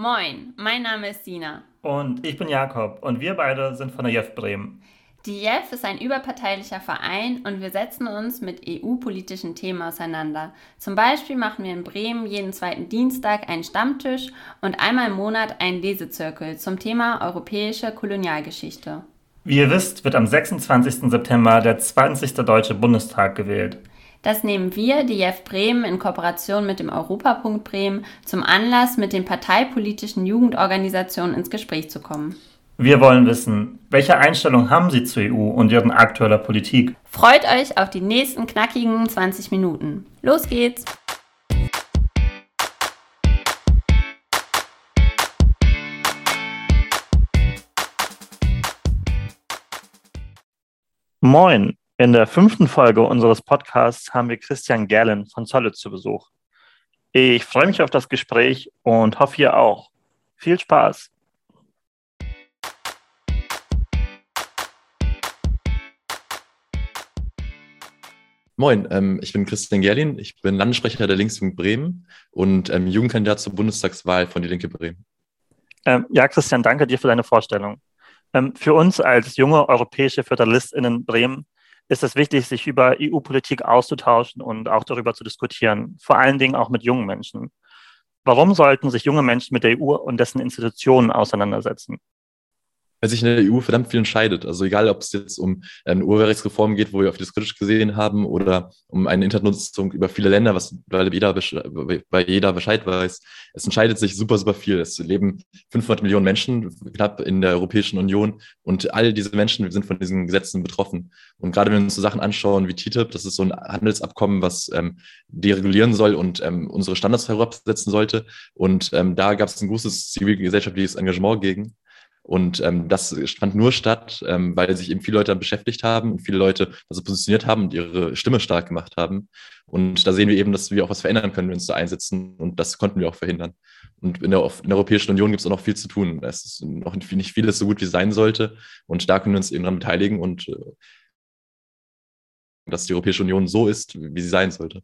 Moin, mein Name ist Sina. Und ich bin Jakob und wir beide sind von der JEF Bremen. Die JEF ist ein überparteilicher Verein und wir setzen uns mit EU-politischen Themen auseinander. Zum Beispiel machen wir in Bremen jeden zweiten Dienstag einen Stammtisch und einmal im Monat einen Lesezirkel zum Thema europäische Kolonialgeschichte. Wie ihr wisst, wird am 26. September der 20. Deutsche Bundestag gewählt. Das nehmen wir, die JEF Bremen, in Kooperation mit dem Europapunkt Bremen zum Anlass, mit den parteipolitischen Jugendorganisationen ins Gespräch zu kommen. Wir wollen wissen, welche Einstellung haben Sie zur EU und Ihren aktueller Politik? Freut euch auf die nächsten knackigen 20 Minuten. Los geht's! Moin! In der fünften Folge unseres Podcasts haben wir Christian Gerlen von Zolle zu Besuch. Ich freue mich auf das Gespräch und hoffe ihr auch. Viel Spaß! Moin, ähm, ich bin Christian Gerlin, ich bin Landessprecher der Linksjugend Bremen und ähm, Jugendkandidat zur Bundestagswahl von Die Linke Bremen. Ähm, ja, Christian, danke dir für deine Vorstellung. Ähm, für uns als junge europäische FöderalistInnen Bremen ist es wichtig, sich über EU-Politik auszutauschen und auch darüber zu diskutieren, vor allen Dingen auch mit jungen Menschen. Warum sollten sich junge Menschen mit der EU und dessen Institutionen auseinandersetzen? Weil sich in der EU verdammt viel entscheidet. Also egal, ob es jetzt um eine Urheberrechtsreform geht, wo wir auf das kritisch gesehen haben, oder um eine Internetnutzung über viele Länder, was weil jeder, weil jeder Bescheid weiß. Es entscheidet sich super, super viel. Es leben 500 Millionen Menschen knapp in der Europäischen Union und all diese Menschen sind von diesen Gesetzen betroffen. Und gerade wenn wir uns so Sachen anschauen wie TTIP, das ist so ein Handelsabkommen, was ähm, deregulieren soll und ähm, unsere Standards herabsetzen sollte. Und ähm, da gab es ein großes zivilgesellschaftliches Engagement gegen. Und ähm, das fand nur statt, ähm, weil sich eben viele Leute beschäftigt haben und viele Leute also positioniert haben und ihre Stimme stark gemacht haben. Und da sehen wir eben, dass wir auch was verändern können, wenn wir uns da einsetzen. Und das konnten wir auch verhindern. Und in der, in der Europäischen Union gibt es auch noch viel zu tun. Es ist noch nicht vieles so gut, wie es sein sollte. Und da können wir uns eben daran beteiligen und äh, dass die Europäische Union so ist, wie sie sein sollte.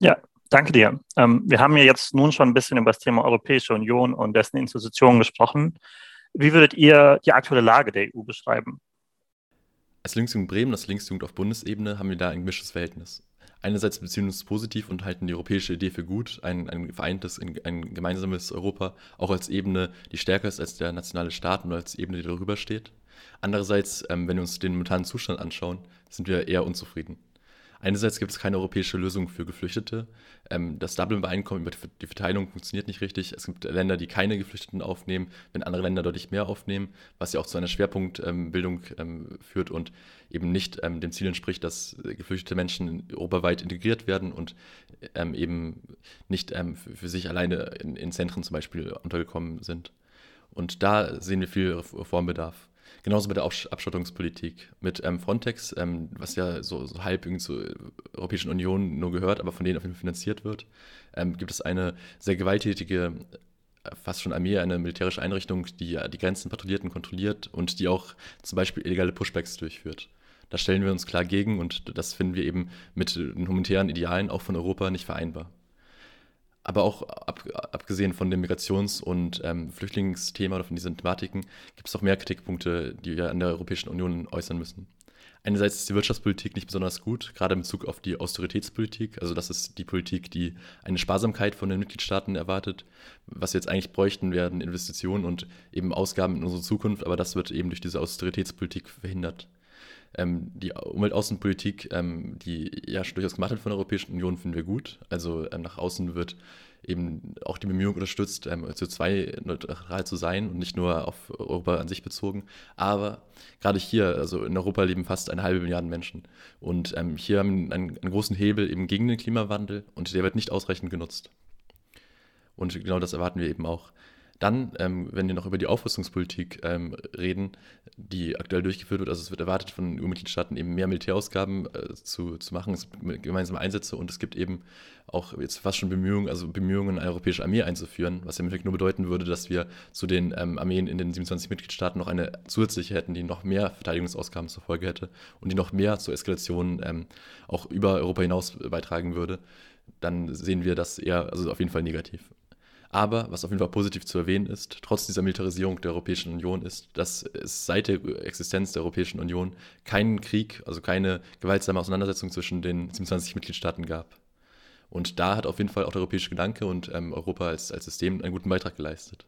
Ja, danke dir. Ähm, wir haben ja jetzt nun schon ein bisschen über das Thema Europäische Union und dessen Institutionen gesprochen. Wie würdet ihr die aktuelle Lage der EU beschreiben? Als Linksjugend Bremen, als Linksjugend auf Bundesebene, haben wir da ein gemischtes Verhältnis. Einerseits beziehen wir uns positiv und halten die europäische Idee für gut, ein, ein vereintes, ein, ein, gemeinsames Europa, auch als Ebene, die stärker ist als der nationale Staat und als Ebene, die darüber steht. Andererseits, ähm, wenn wir uns den momentanen Zustand anschauen, sind wir eher unzufrieden. Einerseits gibt es keine europäische Lösung für Geflüchtete. Ähm, das Dublin-Übereinkommen über die Verteilung funktioniert nicht richtig. Es gibt Länder, die keine Geflüchteten aufnehmen, wenn andere Länder deutlich mehr aufnehmen, was ja auch zu einer Schwerpunktbildung ähm, führt und eben nicht ähm, dem Ziel entspricht, dass geflüchtete Menschen europaweit integriert werden und eben nicht für sich alleine in Zentren zum Beispiel untergekommen sind. Und da sehen wir viel Reformbedarf. Genauso mit der Abschottungspolitik. Mit ähm, Frontex, ähm, was ja so, so halb irgendwie zur Europäischen Union nur gehört, aber von denen auf jeden Fall finanziert wird, ähm, gibt es eine sehr gewalttätige, äh, fast schon Armee, eine militärische Einrichtung, die die Grenzen patrouilliert und kontrolliert und die auch zum Beispiel illegale Pushbacks durchführt. Da stellen wir uns klar gegen und das finden wir eben mit den humanitären Idealen auch von Europa nicht vereinbar aber auch ab, abgesehen von dem Migrations- und ähm, Flüchtlingsthema oder von diesen Thematiken gibt es auch mehr Kritikpunkte, die wir an der Europäischen Union äußern müssen. Einerseits ist die Wirtschaftspolitik nicht besonders gut, gerade in Bezug auf die Austeritätspolitik. Also das ist die Politik, die eine Sparsamkeit von den Mitgliedstaaten erwartet. Was wir jetzt eigentlich bräuchten, werden Investitionen und eben Ausgaben in unsere Zukunft, aber das wird eben durch diese Austeritätspolitik verhindert ähm, die Umweltaußenpolitik, ähm, die ja schon durchaus gemacht wird von der Europäischen Union, finden wir gut. Also ähm, nach außen wird eben auch die Bemühung unterstützt, ähm, CO2-neutral zu sein und nicht nur auf Europa an sich bezogen. Aber gerade hier, also in Europa leben fast eine halbe Milliarde Menschen. Und ähm, hier haben wir einen, einen großen Hebel eben gegen den Klimawandel und der wird nicht ausreichend genutzt. Und genau das erwarten wir eben auch. Dann, ähm, wenn wir noch über die Aufrüstungspolitik ähm, reden, die aktuell durchgeführt wird, also es wird erwartet von EU-Mitgliedstaaten eben mehr Militärausgaben äh, zu, zu machen, es gibt gemeinsame Einsätze. Und es gibt eben auch jetzt fast schon Bemühungen, also Bemühungen, eine europäische Armee einzuführen, was im Endeffekt nur bedeuten würde, dass wir zu den ähm, Armeen in den 27 Mitgliedstaaten noch eine zusätzliche hätten, die noch mehr Verteidigungsausgaben zur Folge hätte und die noch mehr zur Eskalation ähm, auch über Europa hinaus beitragen würde, dann sehen wir das eher, also auf jeden Fall negativ. Aber was auf jeden Fall positiv zu erwähnen ist, trotz dieser Militarisierung der Europäischen Union ist, dass es seit der Existenz der Europäischen Union keinen Krieg, also keine gewaltsame Auseinandersetzung zwischen den 27 Mitgliedstaaten gab. Und da hat auf jeden Fall auch der europäische Gedanke und ähm, Europa als, als System einen guten Beitrag geleistet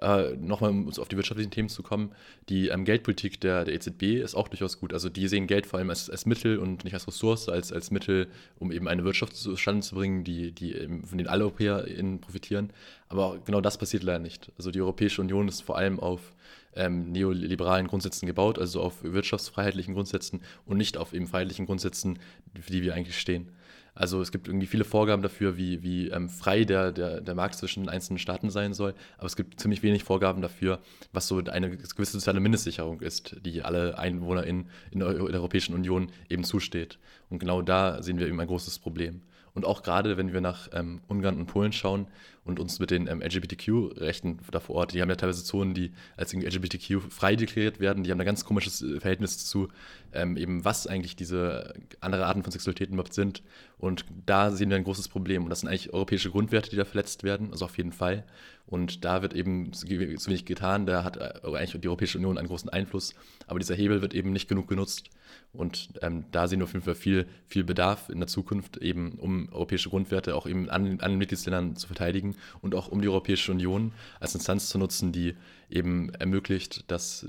äh, nochmal um auf die wirtschaftlichen Themen zu kommen, die ähm, Geldpolitik der, der EZB ist auch durchaus gut. Also die sehen Geld vor allem als, als Mittel und nicht als Ressource, als, als Mittel, um eben eine Wirtschaft zustande zu bringen, die, die eben, von denen alle EuropäerInnen profitieren. Aber genau das passiert leider nicht. Also die Europäische Union ist vor allem auf ähm, neoliberalen Grundsätzen gebaut, also auf wirtschaftsfreiheitlichen Grundsätzen und nicht auf eben freiheitlichen Grundsätzen, für die wir eigentlich stehen. Also es gibt irgendwie viele Vorgaben dafür, wie, wie ähm, frei der, der, der Markt zwischen einzelnen Staaten sein soll, aber es gibt ziemlich wenig Vorgaben dafür, was so eine gewisse soziale Mindestsicherung ist, die alle EinwohnerInnen in der, in der Europäischen Union eben zusteht. Und genau da sehen wir eben ein großes Problem. Und auch gerade, wenn wir nach ähm, Ungarn und Polen schauen und uns mit den ähm, LGBTQ-Rechten da vor Ort, die haben ja teilweise Zonen, die als LGBTQ frei deklariert werden, die haben ein ganz komisches äh, Verhältnis zu ähm, eben, was eigentlich diese andere Arten von Sexualitäten überhaupt sind. Und da sehen wir ein großes Problem. Und das sind eigentlich europäische Grundwerte, die da verletzt werden, also auf jeden Fall. Und da wird eben zu wenig getan. Da hat äh, eigentlich die Europäische Union einen großen Einfluss. Aber dieser Hebel wird eben nicht genug genutzt. Und ähm, da sehen wir auf jeden Fall viel, viel Bedarf in der Zukunft, eben um europäische Grundwerte auch eben an, an Mitgliedsländern zu verteidigen und auch um die Europäische Union als Instanz zu nutzen, die eben ermöglicht, dass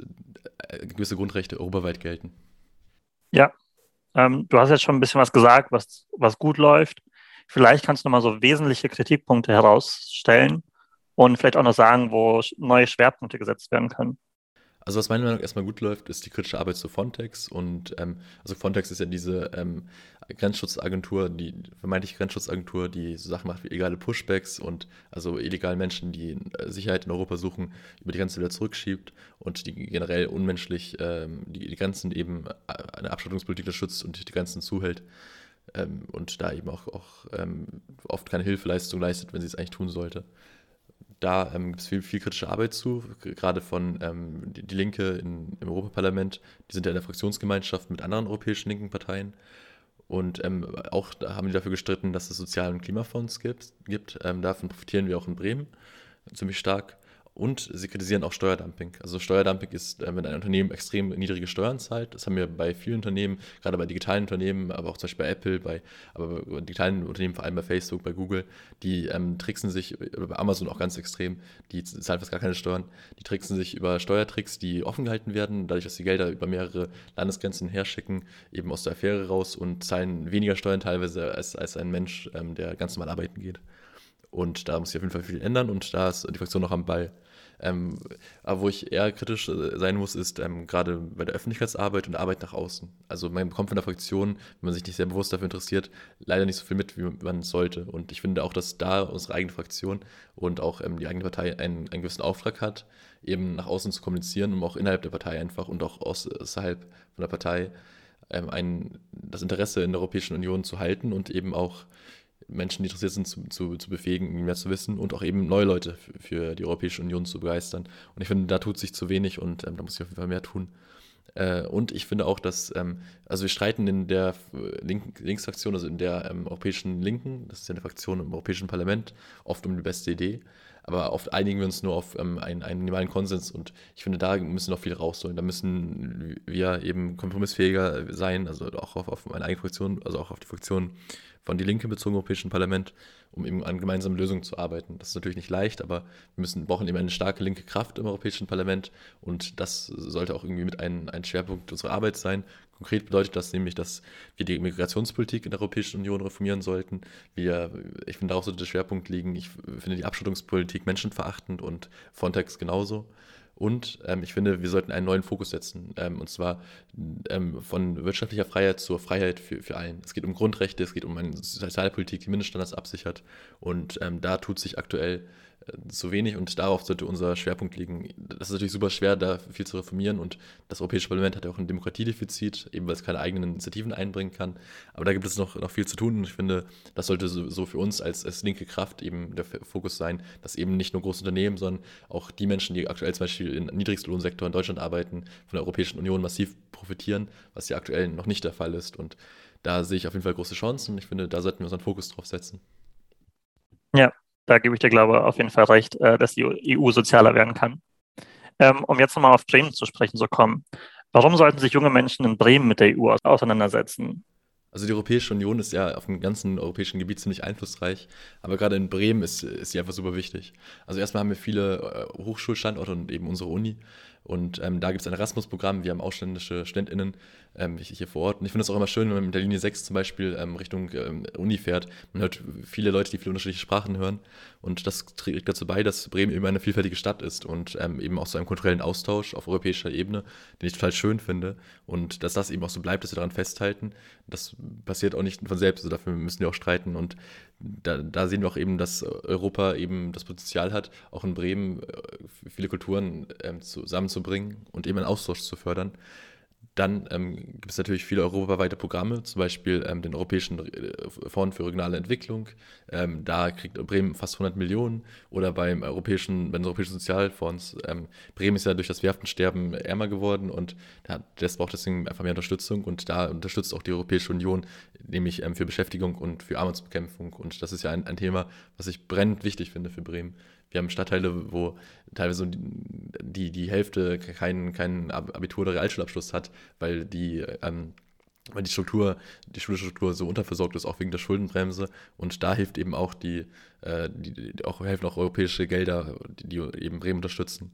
äh, gewisse Grundrechte europaweit gelten. Ja, ähm, du hast jetzt schon ein bisschen was gesagt, was, was gut läuft. Vielleicht kannst du nochmal so wesentliche Kritikpunkte herausstellen und vielleicht auch noch sagen, wo neue Schwerpunkte gesetzt werden können. Also was meiner Meinung nach erstmal gut läuft, ist die kritische Arbeit zu Frontex. Und ähm, also Frontex ist ja diese ähm, Grenzschutzagentur, die vermeintliche Grenzschutzagentur, die so Sachen macht wie illegale Pushbacks und also illegale Menschen, die äh, Sicherheit in Europa suchen, über die Grenze wieder zurückschiebt und die generell unmenschlich ähm, die, die, Grenzen eben äh, eine Abschottungspolitik schützt und die Grenzen zuhält. Ähm, und da eben auch, auch ähm, oft keine Hilfeleistung leistet, wenn sie es eigentlich tun sollte da ähm, gibt es viel, viel kritische Arbeit zu, gerade von ähm, die, die, Linke in, im Europaparlament. Die sind ja in der Fraktionsgemeinschaft mit anderen europäischen linken Parteien. Und ähm, auch haben die dafür gestritten, dass es Sozial- und Klimafonds gibt. gibt. Ähm, davon profitieren wir auch in Bremen ziemlich stark. Und sie kritisieren auch Steuerdumping. Also Steuerdumping ist, äh, wenn ein Unternehmen extrem niedrige Steuern zahlt. Das haben wir bei vielen Unternehmen, gerade bei digitalen Unternehmen, aber auch zum Beispiel bei Apple, bei, aber bei digitalen Unternehmen, vor allem bei Facebook, bei Google, die ähm, tricksen sich, oder bei Amazon auch ganz extrem, die zahlen fast gar keine Steuern, die tricksen sich über Steuertricks, die offen gehalten werden, dadurch, dass die Gelder über mehrere Landesgrenzen herschicken, eben aus der Affäre raus und zahlen weniger Steuern teilweise als, als ein Mensch, ähm, der ganz normal arbeiten geht. Und da muss sich auf jeden Fall viel ändern und da ist die Fraktion noch am Ball. Ähm, aber wo ich eher kritisch äh, sein muss, ist ähm, gerade bei der Öffentlichkeitsarbeit und der Arbeit nach außen. Also man bekommt von der Fraktion, wenn man sich nicht sehr bewusst dafür interessiert, leider nicht so viel mit, wie man sollte. Und ich finde auch, dass da unsere eigene Fraktion und auch ähm, die eigene Partei einen, einen gewissen Auftrag hat, eben nach außen zu kommunizieren, um auch innerhalb der Partei einfach und auch außerhalb von der Partei ähm, ein, das Interesse in der Europäischen Union zu halten und eben auch Menschen, die interessiert sind, zu, zu, zu befähigen, mehr zu wissen und auch eben neue Leute für, die Europäische Union zu begeistern. Und ich finde, da tut sich zu wenig und ähm, da muss ich auf jeden Fall mehr tun. Äh, und ich finde auch, dass, ähm, also wir streiten in der Link Linksfraktion, also in der ähm, Europäischen Linken, das ist ja eine Fraktion im Europäischen Parlament, oft um die beste Idee. Aber oft einigen wir uns nur auf ähm, einen, einen minimalen Konsens und ich finde, da müssen noch viel rausholen. Da müssen wir eben kompromissfähiger sein, also auch auf, auf meine eigene Fraktion, also auch auf die Fraktion von Die Linke bezogen im Europäischen Parlament, um eben an gemeinsamen Lösungen zu arbeiten. Das ist natürlich nicht leicht, aber wir müssen, brauchen eben eine starke linke Kraft im Europäischen Parlament und das sollte auch irgendwie mit ein, ein Schwerpunkt unserer Arbeit sein. Konkret bedeutet das nämlich, dass wir die Migrationspolitik in der Europäischen Union reformieren sollten. Wir, ich finde, darauf sollte der Schwerpunkt liegen. Ich finde die Abschottungspolitik menschenverachtend und Frontex genauso. Und ähm, ich finde, wir sollten einen neuen Fokus setzen. Ähm, und zwar ähm, von wirtschaftlicher Freiheit zur Freiheit für, für allen. Es geht um Grundrechte, es geht um eine Sozialpolitik, die Mindeststandards absichert. Und ähm, da tut sich aktuell zu wenig und darauf sollte unser Schwerpunkt liegen. Das ist natürlich super schwer, da viel zu reformieren und das Europäische Parlament hat ja auch ein Demokratiedefizit, eben weil es keine eigenen Initiativen einbringen kann. Aber da gibt es noch, noch viel zu tun und ich finde, das sollte so, so für uns als, als linke Kraft eben der Fokus sein, dass eben nicht nur große Unternehmen, sondern auch die Menschen, die aktuell zum Beispiel im Niedrigstlohnsektor in Deutschland arbeiten, von der Europäischen Union massiv profitieren, was ja aktuell noch nicht der Fall ist. Und da sehe ich auf jeden Fall große Chancen und ich finde, da sollten wir unseren Fokus drauf setzen. Ja, da gebe ich dir, glaube ich, auf jeden Fall recht, äh, dass die EU sozialer werden kann. Ähm, um jetzt nochmal auf Bremen zu sprechen zu kommen. Warum sollten sich junge Menschen in Bremen mit der EU auseinandersetzen? Also die Europäische Union ist ja auf dem ganzen europäischen Gebiet ziemlich einflussreich, aber gerade in Bremen ist, ist sie einfach super wichtig. Also erstmal haben wir viele äh, Hochschulstandorte und eben unsere Uni. Und ähm, da gibt es ein Erasmus-Programm, wir haben ausländische StudentInnen ähm, hier vor Ort. Und ich finde es auch immer schön, wenn man mit der Linie 6 zum Beispiel ähm, Richtung ähm, Uni fährt. Man hört viele Leute, die viele unterschiedliche Sprachen hören. Und das trägt dazu bei, dass Bremen eben eine vielfältige Stadt ist und ähm, eben auch so einen kulturellen Austausch auf europäischer Ebene, den ich total schön finde. Und dass das eben auch so bleibt, dass wir daran festhalten. Das passiert auch nicht von selbst, also dafür müssen wir auch streiten. Und da, da, sehen wir auch eben, dass Europa eben das Potenzial hat, auch in Bremen äh, viele Kulturen ähm, zusammenzubringen und eben einen Austausch zu fördern. Dann ähm, gibt es natürlich viele europaweite Programme, zum Beispiel ähm, den Europäischen äh, Fonds für regionale Entwicklung. Ähm, da kriegt Bremen fast 100 Millionen. Oder beim Europäischen, bei den Europäischen Sozialfonds. Ähm, Bremen ist ja durch das Werftensterben ärmer geworden und das braucht deswegen einfach mehr Unterstützung. Und da unterstützt auch die Europäische Union, nämlich ähm, für Beschäftigung und für Armutsbekämpfung. Und das ist ja ein, ein Thema, was ich brennend wichtig finde für Bremen. Wir haben Stadtteile, wo teilweise die, die Hälfte keinen kein Abitur- oder Realschulabschluss hat, weil die, ähm, weil die Struktur, die Schulstruktur so unterversorgt ist, auch wegen der Schuldenbremse. Und da hilft eben auch die, äh, die, die auch helfen auch europäische Gelder, die, die eben Bremen unterstützen.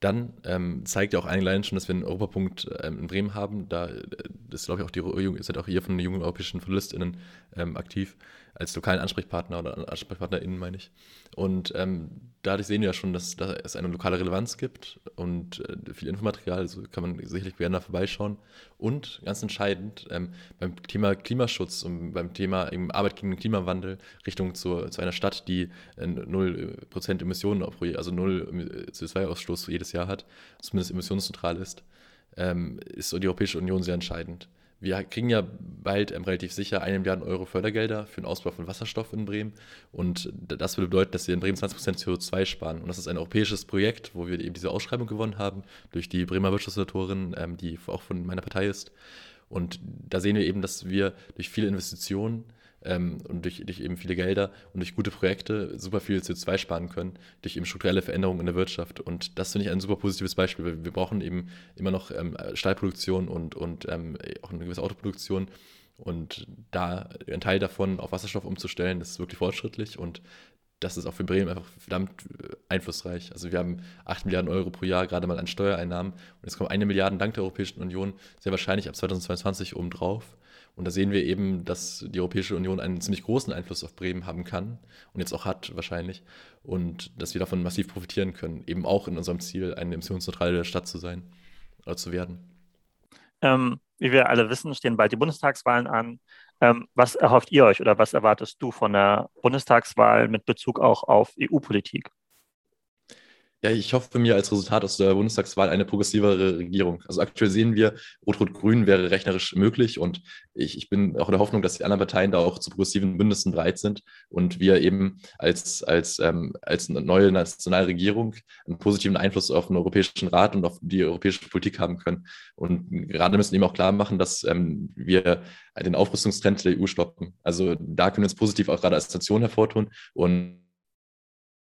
Dann ähm, zeigt ja auch allein schon, dass wir einen Europapunkt ähm, in Bremen haben. Da äh, ist, glaube ich, auch die seid auch hier von den jungen europäischen JournalistInnen ähm, aktiv als lokalen Ansprechpartner oder AnsprechpartnerInnen, meine ich. Und ähm, dadurch sehen wir ja schon, dass, dass, es eine lokale Relevanz gibt und äh, viel Infomaterial, also kann man sicherlich gerne da vorbeischauen. Und ganz entscheidend, ähm, beim Thema Klimaschutz und beim Thema eben Arbeit gegen den Klimawandel Richtung zu, zu einer Stadt, die äh, 0% Emissionen, also 0 CO2-Ausstoß jedes Jahr hat, zumindest emissionsneutral ist, ähm, ist die Europäische Union sehr entscheidend. Wir kriegen ja bald ähm, relativ sicher eine Milliarde Euro Fördergelder für den Ausbau von Wasserstoff in Bremen. Und das würde bedeuten, dass wir in Bremen 20% CO2 sparen. Und das ist ein europäisches Projekt, wo wir eben diese Ausschreibung gewonnen haben durch die Bremer Wirtschaftssenatorin, ähm, die auch von meiner Partei ist. Und da sehen wir eben, dass wir durch viele Investitionen ähm, und durch, durch, eben viele Gelder und durch gute Projekte super viel CO2 sparen können, durch eben strukturelle Veränderungen in der Wirtschaft. Und das finde ich ein super positives Beispiel, weil wir brauchen eben immer noch ähm, Stahlproduktion und, und ähm, auch eine gewisse Autoproduktion. Und da ein Teil davon auf Wasserstoff umzustellen, das ist wirklich fortschrittlich und das ist auch für Bremen einfach verdammt äh, einflussreich. Also wir haben 8 Milliarden Euro pro Jahr gerade mal an Steuereinnahmen und jetzt kommen eine Milliarde dank der Europäischen Union sehr wahrscheinlich ab 2022 obendrauf. Und da sehen wir eben, dass die Europäische Union einen ziemlich großen Einfluss auf Bremen haben kann und jetzt auch hat wahrscheinlich. Und dass wir davon massiv profitieren können, eben auch in unserem Ziel, eine emissionsneutrale Stadt zu sein oder zu werden. Ähm, wie wir alle wissen, stehen bald die Bundestagswahlen an. Ähm, was erhofft ihr euch oder was erwartest du von der Bundestagswahl mit Bezug auch auf EU-Politik? Ja, ich hoffe mir als Resultat aus der Bundestagswahl eine progressivere Regierung. Also aktuell sehen wir, Rot-Rot-Grün wäre rechnerisch möglich und ich, ich bin auch der Hoffnung, dass die anderen Parteien da auch zu progressiven Bündnissen bereit sind und wir eben als, als, ähm, als neue nationale Regierung einen positiven Einfluss auf den Europäischen Rat und auf die europäische Politik haben können. Und gerade müssen eben auch klar machen, dass ähm, wir den Aufrüstungstrend der EU stoppen. Also da können wir uns positiv auch gerade als Station hervortun und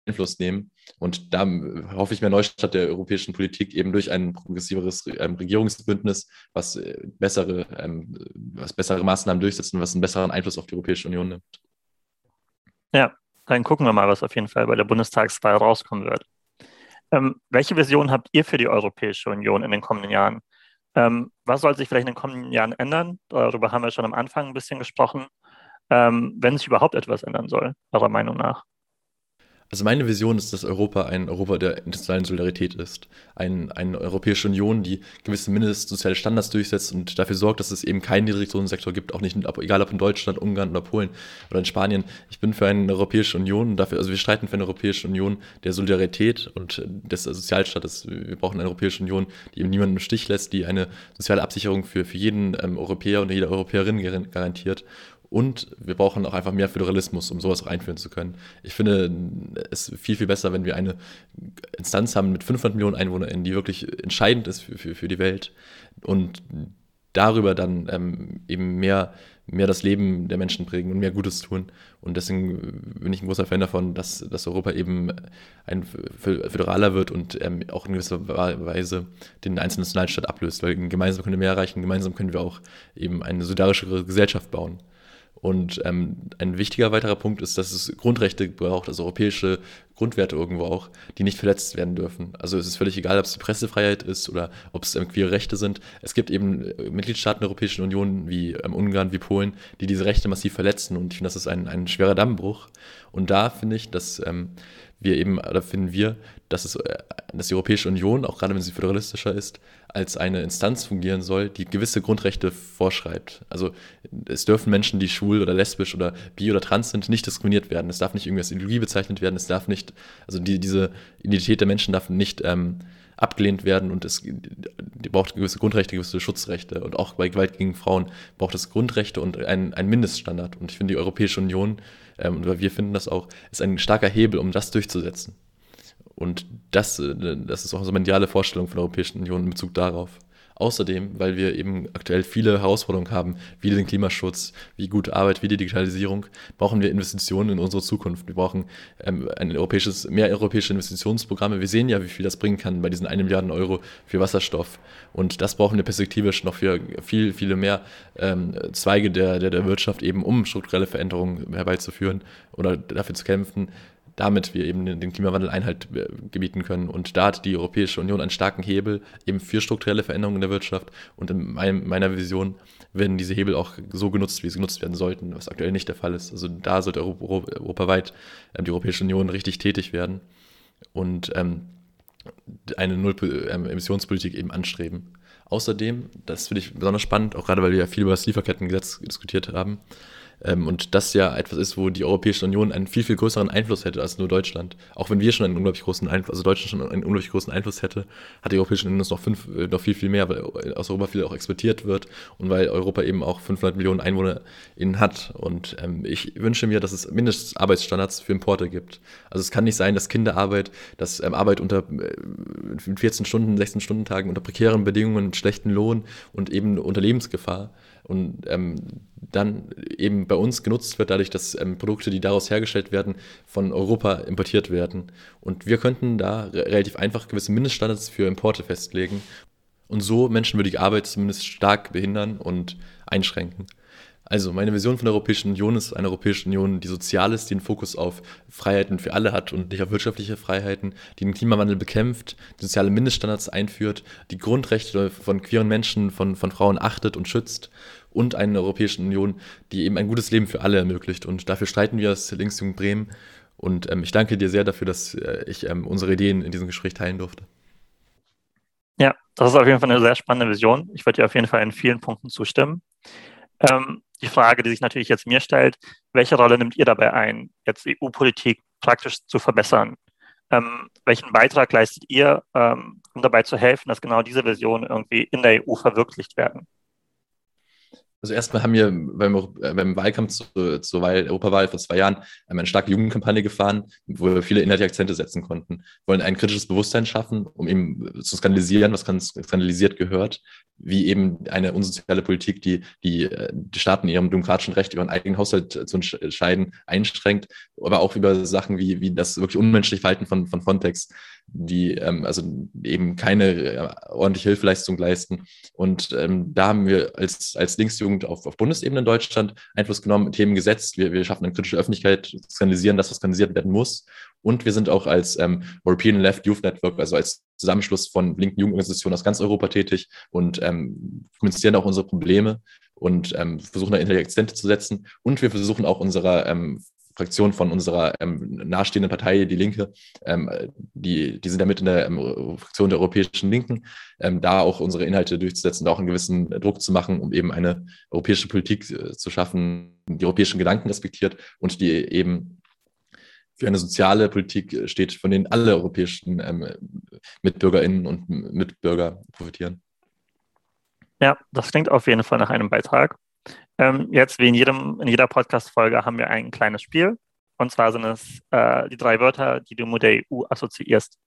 Einfluss nehmen. Und da hoffe ich mir Neustart der europäischen Politik eben durch ein progressiveres Regierungsbündnis, was äh, bessere, ähm, was bessere Maßnahmen durchsetzt und was einen besseren Einfluss auf die Europäische Union nimmt. Ja, dann gucken wir mal, was auf jeden Fall bei der Bundestagswahl rauskommen wird. Ähm, welche Vision habt ihr für die Europäische Union in den kommenden Jahren? Ähm, was soll sich vielleicht in den kommenden Jahren ändern? Darüber haben wir schon am Anfang ein bisschen gesprochen. Ähm, wenn sich überhaupt etwas ändern soll, eurer Meinung nach. Also meine Vision ist, dass Europa ein Europa der internationalen Solidarität ist. Ein, eine Europäische Union, die gewisse mindestsoziale Standards durchsetzt und dafür sorgt, dass es eben keinen Niedriglohnsektor gibt, auch nicht, egal ob in Deutschland, Ungarn oder Polen oder in Spanien. Ich bin für eine Europäische Union, dafür, also wir streiten für eine Europäische Union der Solidarität und des Sozialstaates. Wir brauchen eine Europäische Union, die eben niemanden im Stich lässt, die eine soziale Absicherung für, für jeden ähm, Europäer und jede Europäerin garantiert und wir brauchen auch einfach mehr Föderalismus, um sowas auch einführen zu können. Ich finde es viel, viel besser, wenn wir eine Instanz haben mit 500 Millionen EinwohnerInnen, die wirklich entscheidend ist für, für, für die Welt und darüber dann ähm, eben mehr, mehr das Leben der Menschen prägen und mehr Gutes tun. Und deswegen bin ich ein großer Fan davon, dass, dass Europa eben ein föderaler wird und ähm, auch in gewisser Weise den einzelnen Nationalstaat ablöst, weil gemeinsam können wir mehr erreichen, gemeinsam können wir auch eben eine solidarischere Gesellschaft bauen. Und ähm, ein wichtiger weiterer Punkt ist, dass es Grundrechte braucht, also europäische Grundwerte irgendwo auch, die nicht verletzt werden dürfen. Also es ist völlig egal, ob es die Pressefreiheit ist oder ob es ähm, queere Rechte sind. Es gibt eben äh, Mitgliedstaaten der Europäischen Union wie ähm, Ungarn, wie Polen, die diese Rechte massiv verletzen. Und ich finde, das ist ein, ein schwerer Dammbruch. Und da finde ich, dass ähm, wir eben, oder finden wir, dass, es, äh, dass die Europäische Union, auch gerade wenn sie föderalistischer ist, als eine Instanz fungieren soll, die gewisse Grundrechte vorschreibt. Also es dürfen Menschen, die schwul oder lesbisch oder bi oder trans sind, nicht diskriminiert werden. Es darf nicht irgendwie als Ideologie bezeichnet werden. Es darf nicht, also die, diese Identität der Menschen darf nicht ähm, abgelehnt werden und es braucht gewisse Grundrechte, gewisse Schutzrechte. Und auch bei Gewalt gegen Frauen braucht es Grundrechte und einen, einen Mindeststandard. Und ich finde, die Europäische Union, ähm, wir finden das auch, ist ein starker Hebel, um das durchzusetzen. Und das, äh, das ist auch eine mediale Vorstellung von der Europäischen Union in Bezug darauf. Außerdem, weil wir eben aktuell viele Herausforderungen haben, wie den Klimaschutz, wie gute Arbeit, wie die Digitalisierung, brauchen wir Investitionen in unsere Zukunft. Wir brauchen ähm, ein europäisches, mehr europäische Investitionsprogramme. Wir sehen ja, wie viel das bringen kann bei diesen 1 Milliarden Euro für Wasserstoff. Und das brauchen wir perspektivisch noch für viel, viele mehr ähm, Zweige der, der, der Wirtschaft, eben um strukturelle Veränderungen herbeizuführen oder dafür zu kämpfen, damit wir eben den Klimawandel Einhalt äh, gebieten können. Und da hat die Europäische Union einen starken Hebel eben für strukturelle Veränderungen in der Wirtschaft. Und in meiner Vision werden diese Hebel auch so genutzt, wie sie genutzt werden sollten, was aktuell nicht der Fall ist. Also da sollte europaweit ähm, die Europäische Union richtig tätig werden und ähm, eine Null-Emissionspolitik ähm, eben anstreben. Außerdem, das finde ich besonders spannend, auch gerade weil wir ja viel über das Lieferkettengesetz diskutiert haben, ähm, und das ja etwas ist, wo die Europäische Union einen viel, viel größeren Einfluss hätte als nur Deutschland. Auch wenn wir schon einen unglaublich großen Einfluss, also Deutschland schon einen unglaublich großen Einfluss hätte, hat die Europäische Union noch, fünf, äh, noch viel, viel mehr, weil aus Europa viel auch exportiert wird und weil Europa eben auch 500 Millionen EinwohnerInnen hat. Und ähm, ich wünsche mir, dass es Mindestarbeitsstandards für Importe gibt. Also es kann nicht sein, dass Kinderarbeit, dass ähm, Arbeit unter äh, 14 Stunden, 16 Stunden Tagen unter prekären Bedingungen, schlechten Lohn und eben unter Lebensgefahr und ähm, dann eben bei uns genutzt wird, dadurch, dass ähm, Produkte, die daraus hergestellt werden, von Europa importiert werden. Und wir könnten da relativ einfach gewisse Mindeststandards für Importe festlegen und so menschenwürdige Arbeit zumindest stark behindern und einschränken. Also meine Vision von der Europäischen Union ist eine Europäische Union, die sozial ist, die einen Fokus auf Freiheiten für alle hat und nicht auf wirtschaftliche Freiheiten, die den Klimawandel bekämpft, die soziale Mindeststandards einführt, die Grundrechte von queeren Menschen, von, von Frauen achtet und schützt und eine Europäische Union, die eben ein gutes Leben für alle ermöglicht. Und dafür streiten wir als Linksjugend Bremen. Und ähm, ich danke dir sehr dafür, dass äh, ich ähm, unsere Ideen in diesem Gespräch teilen durfte. Ja, das ist auf jeden Fall eine sehr spannende Vision. Ich würde dir auf jeden Fall in vielen Punkten zustimmen. Ähm, die Frage, die sich natürlich jetzt mir stellt, welche Rolle nimmt ihr dabei ein, jetzt EU-Politik praktisch zu verbessern? Ähm, welchen Beitrag leistet ihr, ähm, um dabei zu helfen, dass genau diese Visionen irgendwie in der EU verwirklicht werden? Also erstmal haben wir beim, äh, beim Wahlkampf zur, zur Wahl, Europawahl vor zwei Jahren eine starke Jugendkampagne gefahren, wo wir viele inhaltliche Akzente setzen konnten. Wir wollen ein kritisches Bewusstsein schaffen, um eben zu skandalisieren, was skandalisiert gehört, wie eben eine unsoziale Politik, die die, äh, die Staaten ihrem demokratischen Recht über einen eigenen Haushalt zu entscheiden, einschränkt, aber auch über Sachen wie, wie das wirklich unmenschliche Verhalten von, von Frontex, die ähm, also eben keine äh, ordentliche Hilfeleistung leisten. Und ähm, da haben wir als, als Linksjugend auf, auf Bundesebene in Deutschland Einfluss genommen, Themen gesetzt. Wir, wir schaffen eine kritische Öffentlichkeit, skandalisieren das, was skandalisiert werden muss. Und wir sind auch als ähm, European Left Youth Network, also als Zusammenschluss von linken Jugendorganisationen aus ganz Europa tätig und ähm, kommunizieren auch unsere Probleme und ähm, versuchen da Intelligente zu setzen. Und wir versuchen auch unserer ähm, Fraktion von unserer ähm, nahestehenden Partei, die Linke, ähm, die, die sind damit in der ähm, Fraktion der Europäischen Linken, ähm, da auch unsere Inhalte durchzusetzen, da auch einen gewissen Druck zu machen, um eben eine europäische Politik äh, zu schaffen, die europäischen Gedanken respektiert und die eben für eine soziale Politik steht, von denen alle europäischen ähm, MitbürgerInnen und Mitbürger profitieren. Ja, das klingt auf jeden Fall nach einem Beitrag. Ähm, jetzt, wie in, jedem, in jeder Podcast-Folge, haben wir ein kleines Spiel. Und zwar sind es äh, die drei Wörter, die du mit der EU assoziierst.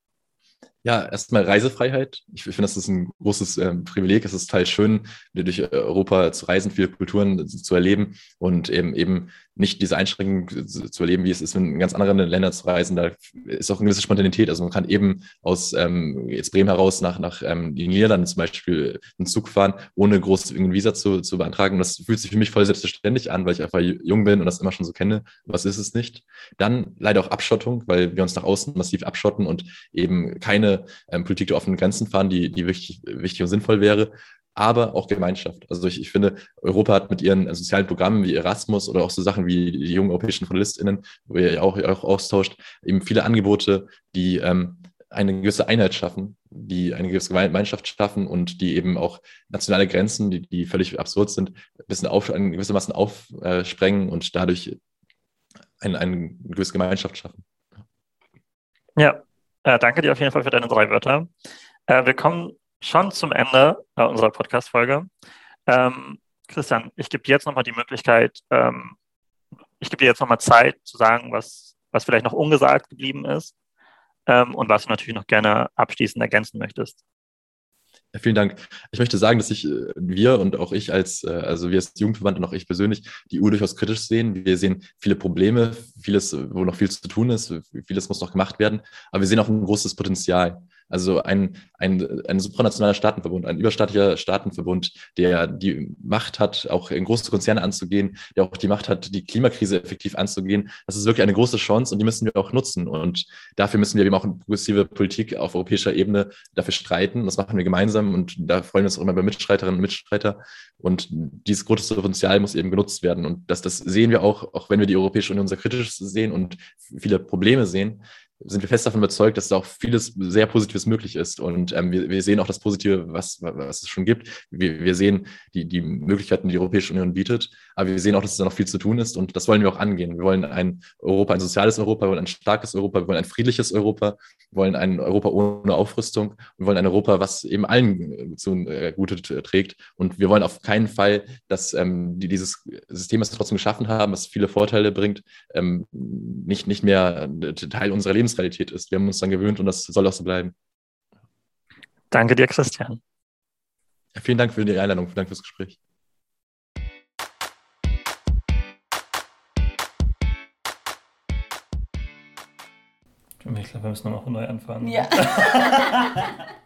Ja, erstmal Reisefreiheit. Ich finde, das ist ein großes äh, Privileg. Es ist halt schön, durch Europa zu reisen, viele Kulturen zu erleben und eben eben nicht diese Einschränkungen zu erleben, wie es ist, in ganz anderen Ländern zu reisen. Da ist auch eine gewisse Spontanität. Also man kann eben aus ähm, jetzt Bremen heraus nach, nach ähm, die Niederlande zum Beispiel einen Zug fahren, ohne groß ein Visa zu, zu beantragen. Das fühlt sich für mich voll selbstverständlich an, weil ich einfach jung bin und das immer schon so kenne. Was ist es nicht? Dann leider auch Abschottung, weil wir uns nach außen massiv abschotten und eben keine ähm, Politik der offenen Grenzen fahren, die, die wichtig, wichtig und sinnvoll wäre aber auch Gemeinschaft. Also ich, ich finde, Europa hat mit ihren sozialen Programmen wie Erasmus oder auch so Sachen wie die jungen europäischen JournalistInnen, wo ihr auch, auch austauscht, eben viele Angebote, die ähm, eine gewisse Einheit schaffen, die eine gewisse Gemeinschaft schaffen und die eben auch nationale Grenzen, die, die völlig absurd sind, ein bisschen auf, in gewissermaßen aufsprengen und dadurch eine, eine gewisse Gemeinschaft schaffen. Ja, äh, danke dir auf jeden Fall für deine drei Wörter. Äh, wir kommen schon zum Ende äh, unserer Podcast-Folge. Ähm, Christian, ich gebe dir jetzt nochmal die Möglichkeit, ähm, ich gebe dir jetzt nochmal Zeit zu sagen, was, was vielleicht noch ungesagt geblieben ist ähm, und was du natürlich noch gerne abschließend ergänzen möchtest. Vielen Dank. Ich möchte sagen, dass ich, äh, wir und auch ich als, äh, also wir als Jugendverband und auch ich persönlich, die EU durchaus kritisch sehen. Wir sehen viele Probleme, vieles, wo noch viel zu tun ist, vieles muss noch gemacht werden, aber wir sehen auch ein großes Potenzial. Also ein, ein, ein supranationaler Staatenverbund, ein überstaatlicher Staatenverbund, der die Macht hat, auch in große Konzerne anzugehen, der auch die Macht hat, die Klimakrise effektiv anzugehen. Das ist wirklich eine große Chance und die müssen wir auch nutzen. Und dafür müssen wir eben auch in progressive Politik auf europäischer Ebene dafür streiten. Das machen wir gemeinsam und da freuen wir uns auch immer bei Mitstreiterinnen und Mitstreiter. Und dieses große Potenzial muss eben genutzt werden. Und das, das sehen wir auch, auch wenn wir die Europäische Union sehr kritisch sehen und viele Probleme sehen, sind wir fest davon überzeugt, dass da auch vieles sehr Positives möglich ist. Und ähm, wir, wir sehen auch das Positive, was, was es schon gibt. Wir, wir sehen die, die Möglichkeiten, die die Europäische Union bietet. Aber wir sehen auch, dass da noch viel zu tun ist. Und das wollen wir auch angehen. Wir wollen ein Europa, ein soziales Europa, wir wollen ein starkes Europa, wir wollen ein friedliches Europa, wir wollen ein Europa ohne Aufrüstung. Wir wollen ein Europa, was eben allen zu äh, trägt. Und wir wollen auf keinen Fall, dass ähm, die, dieses System, was wir trotzdem geschaffen haben, was viele Vorteile bringt, ähm, nicht, nicht mehr Teil unserer Lebens Lebensrealität ist. Wir haben uns dann gewöhnt und das soll auch so bleiben. Danke dir, Christian. Ja, vielen Dank für die Einladung, vielen Dank fürs Gespräch. Ich glaube, wir müssen nochmal neu anfangen. Ja.